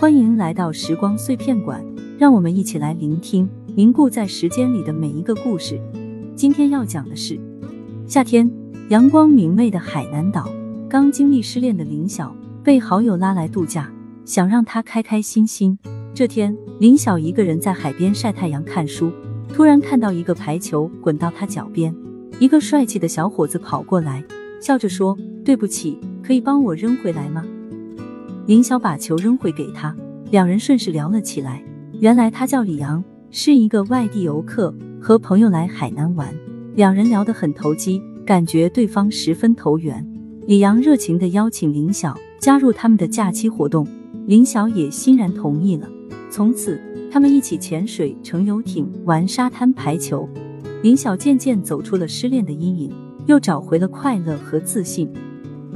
欢迎来到时光碎片馆，让我们一起来聆听凝固在时间里的每一个故事。今天要讲的是夏天，阳光明媚的海南岛。刚经历失恋的林晓被好友拉来度假，想让他开开心心。这天，林晓一个人在海边晒太阳看书，突然看到一个排球滚到他脚边，一个帅气的小伙子跑过来，笑着说：“对不起，可以帮我扔回来吗？”林晓把球扔回给他，两人顺势聊了起来。原来他叫李阳，是一个外地游客，和朋友来海南玩。两人聊得很投机，感觉对方十分投缘。李阳热情地邀请林晓加入他们的假期活动，林晓也欣然同意了。从此，他们一起潜水、乘游艇、玩沙滩排球。林晓渐渐走出了失恋的阴影，又找回了快乐和自信。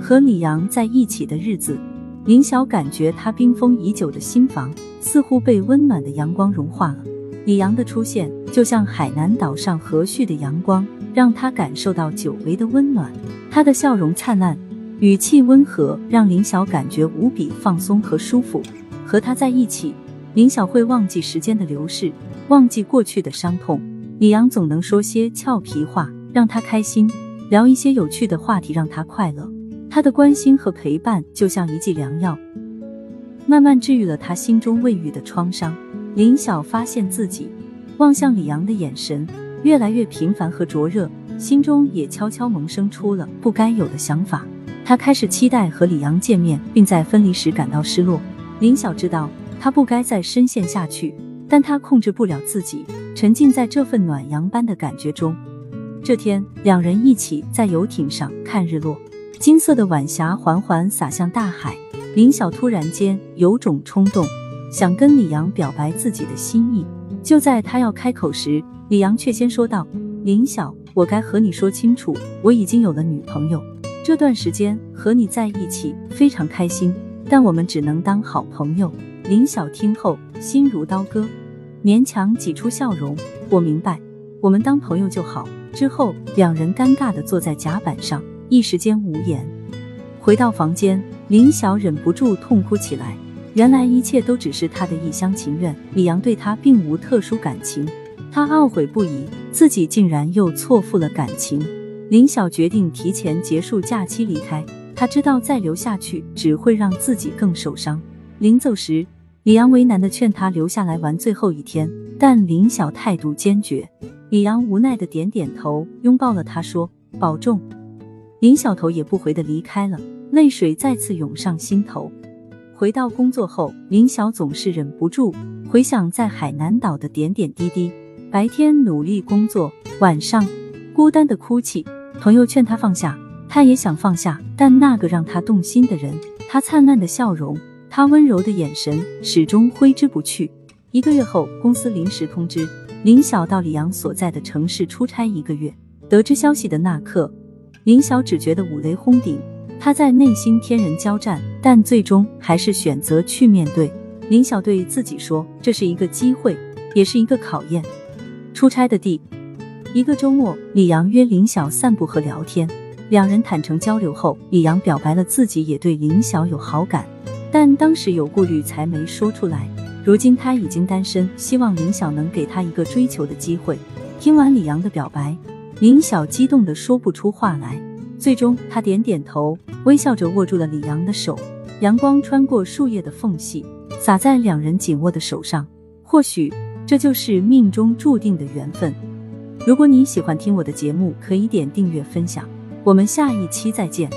和李阳在一起的日子。林晓感觉他冰封已久的心房似乎被温暖的阳光融化了。李阳的出现就像海南岛上和煦的阳光，让他感受到久违的温暖。他的笑容灿烂，语气温和，让林晓感觉无比放松和舒服。和他在一起，林晓会忘记时间的流逝，忘记过去的伤痛。李阳总能说些俏皮话，让他开心；聊一些有趣的话题，让他快乐。他的关心和陪伴就像一剂良药，慢慢治愈了他心中未愈的创伤。林晓发现自己望向李阳的眼神越来越频繁和灼热，心中也悄悄萌生出了不该有的想法。他开始期待和李阳见面，并在分离时感到失落。林晓知道他不该再深陷下去，但他控制不了自己，沉浸在这份暖阳般的感觉中。这天，两人一起在游艇上看日落。金色的晚霞缓缓洒向大海，林晓突然间有种冲动，想跟李阳表白自己的心意。就在他要开口时，李阳却先说道：“林晓，我该和你说清楚，我已经有了女朋友。这段时间和你在一起非常开心，但我们只能当好朋友。”林晓听后心如刀割，勉强挤出笑容：“我明白，我们当朋友就好。”之后，两人尴尬的坐在甲板上。一时间无言。回到房间，林晓忍不住痛哭起来。原来一切都只是他的一厢情愿，李阳对他并无特殊感情。他懊悔不已，自己竟然又错付了感情。林晓决定提前结束假期离开。他知道再留下去只会让自己更受伤。临走时，李阳为难的劝他留下来玩最后一天，但林晓态度坚决。李阳无奈的点点头，拥抱了他，说：“保重。”林小头也不回的离开了，泪水再次涌上心头。回到工作后，林晓总是忍不住回想在海南岛的点点滴滴。白天努力工作，晚上孤单的哭泣。朋友劝他放下，他也想放下，但那个让他动心的人，他灿烂的笑容，他温柔的眼神，始终挥之不去。一个月后，公司临时通知林晓到李阳所在的城市出差一个月。得知消息的那刻。林晓只觉得五雷轰顶，他在内心天人交战，但最终还是选择去面对。林晓对自己说：“这是一个机会，也是一个考验。”出差的第一个周末，李阳约林晓散步和聊天，两人坦诚交流后，李阳表白了自己也对林晓有好感，但当时有顾虑才没说出来。如今他已经单身，希望林晓能给他一个追求的机会。听完李阳的表白。林晓激动的说不出话来，最终他点点头，微笑着握住了李阳的手。阳光穿过树叶的缝隙，洒在两人紧握的手上。或许这就是命中注定的缘分。如果你喜欢听我的节目，可以点订阅分享。我们下一期再见。